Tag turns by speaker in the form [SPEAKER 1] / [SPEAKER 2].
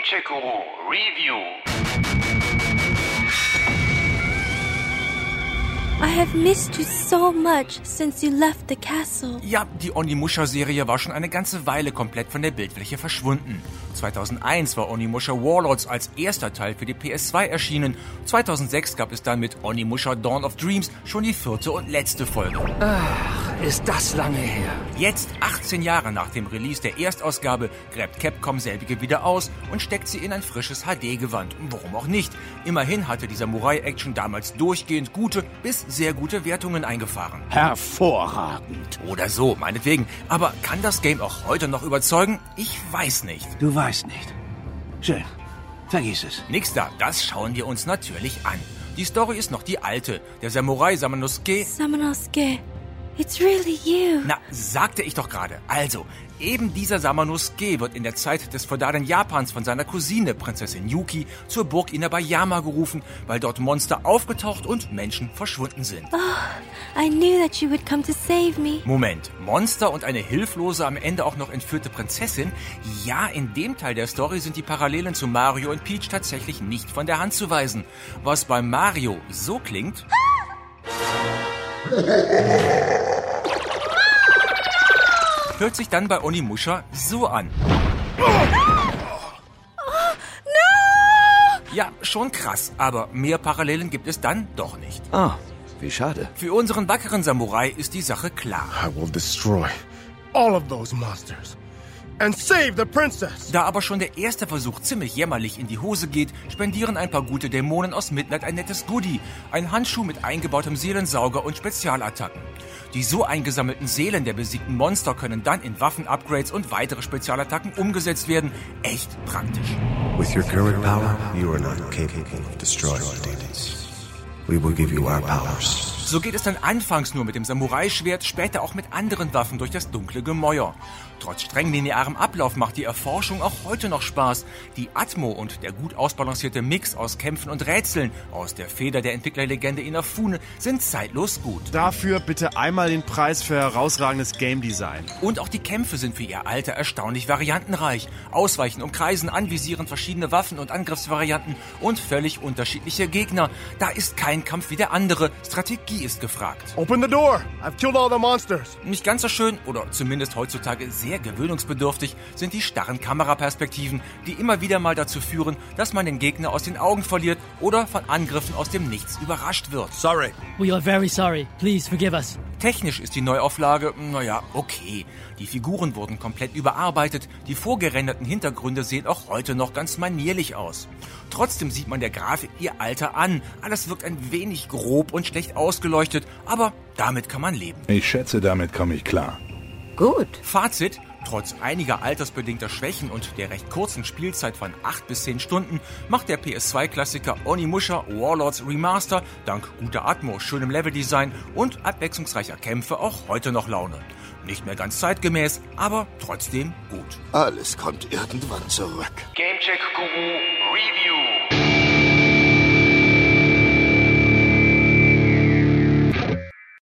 [SPEAKER 1] Gamecheck Guru Review.
[SPEAKER 2] I have missed you so much since you left the castle.
[SPEAKER 3] Ja, die Onimusha-Serie war schon eine ganze Weile komplett von der Bildfläche verschwunden. 2001 war Onimusha Warlords als erster Teil für die PS2 erschienen. 2006 gab es dann mit Onimusha Dawn of Dreams schon die vierte und letzte Folge.
[SPEAKER 4] Ist das lange her?
[SPEAKER 3] Jetzt, 18 Jahre nach dem Release der Erstausgabe, gräbt Capcom selbige wieder aus und steckt sie in ein frisches HD-Gewand. Warum auch nicht? Immerhin hatte die Samurai-Action damals durchgehend gute bis sehr gute Wertungen eingefahren.
[SPEAKER 4] Hervorragend.
[SPEAKER 3] Oder so, meinetwegen. Aber kann das Game auch heute noch überzeugen? Ich weiß nicht.
[SPEAKER 4] Du weißt nicht. Schön. Vergiss es.
[SPEAKER 3] Nix da, das schauen wir uns natürlich an. Die Story ist noch die alte. Der Samurai Samanosuke
[SPEAKER 2] Samanosuke, it's really you.
[SPEAKER 3] Na, sagte ich doch gerade. Also, eben dieser Samanosuke wird in der Zeit des feudalen Japans von seiner Cousine, Prinzessin Yuki, zur Burg Inabayama gerufen, weil dort Monster aufgetaucht und Menschen verschwunden sind.
[SPEAKER 2] I knew that you would come to save me.
[SPEAKER 3] Moment, Monster und eine hilflose, am Ende auch noch entführte Prinzessin? Ja, in dem Teil der Story sind die Parallelen zu Mario und Peach tatsächlich nicht von der Hand zu weisen. Was bei Mario so klingt... hört sich dann bei Onimusha so an. Ja, schon krass, aber mehr Parallelen gibt es dann doch nicht.
[SPEAKER 4] Ah, wie schade.
[SPEAKER 3] Für unseren wackeren Samurai ist die Sache klar.
[SPEAKER 5] I will destroy all of those monsters and save the princess.
[SPEAKER 3] Da aber schon der erste Versuch ziemlich jämmerlich in die Hose geht, spendieren ein paar gute Dämonen aus Mitleid ein nettes Goodie. Ein Handschuh mit eingebautem Seelensauger und Spezialattacken. Die so eingesammelten Seelen der besiegten Monster können dann in Waffen-Upgrades und weitere Spezialattacken umgesetzt werden. Echt praktisch.
[SPEAKER 6] With your current power, you are not capable of destroying demons. We will give you our powers.
[SPEAKER 3] So geht es dann anfangs nur mit dem Samurai-Schwert, später auch mit anderen Waffen durch das dunkle Gemäuer. Trotz streng linearem Ablauf macht die Erforschung auch heute noch Spaß. Die Atmo und der gut ausbalancierte Mix aus Kämpfen und Rätseln aus der Feder der Entwicklerlegende Inafune sind zeitlos gut.
[SPEAKER 7] Dafür bitte einmal den Preis für herausragendes Game Design.
[SPEAKER 3] Und auch die Kämpfe sind für ihr Alter erstaunlich variantenreich. Ausweichen, umkreisen, anvisieren verschiedene Waffen und Angriffsvarianten und völlig unterschiedliche Gegner. Da ist kein Kampf wie der andere. Strategie ist gefragt.
[SPEAKER 5] Open the door. I've killed all the monsters.
[SPEAKER 3] Nicht ganz so schön, oder zumindest heutzutage sehr gewöhnungsbedürftig, sind die starren Kameraperspektiven, die immer wieder mal dazu führen, dass man den Gegner aus den Augen verliert oder von Angriffen aus dem Nichts überrascht wird.
[SPEAKER 5] Sorry.
[SPEAKER 8] We are very sorry. Please forgive us.
[SPEAKER 3] Technisch ist die Neuauflage, naja, okay. Die Figuren wurden komplett überarbeitet, die vorgerenderten Hintergründe sehen auch heute noch ganz manierlich aus. Trotzdem sieht man der Grafik ihr Alter an. Alles wirkt ein wenig grob und schlecht ausgeleuchtet, aber damit kann man leben.
[SPEAKER 9] Ich schätze, damit komme ich klar.
[SPEAKER 2] Good.
[SPEAKER 3] Fazit, trotz einiger altersbedingter Schwächen und der recht kurzen Spielzeit von 8 bis 10 Stunden macht der PS2-Klassiker Onimusha Warlords Remaster dank guter Atmo, schönem Leveldesign und abwechslungsreicher Kämpfe auch heute noch Laune. Nicht mehr ganz zeitgemäß, aber trotzdem gut.
[SPEAKER 6] Alles kommt irgendwann zurück.
[SPEAKER 1] Gamecheck Guru Review.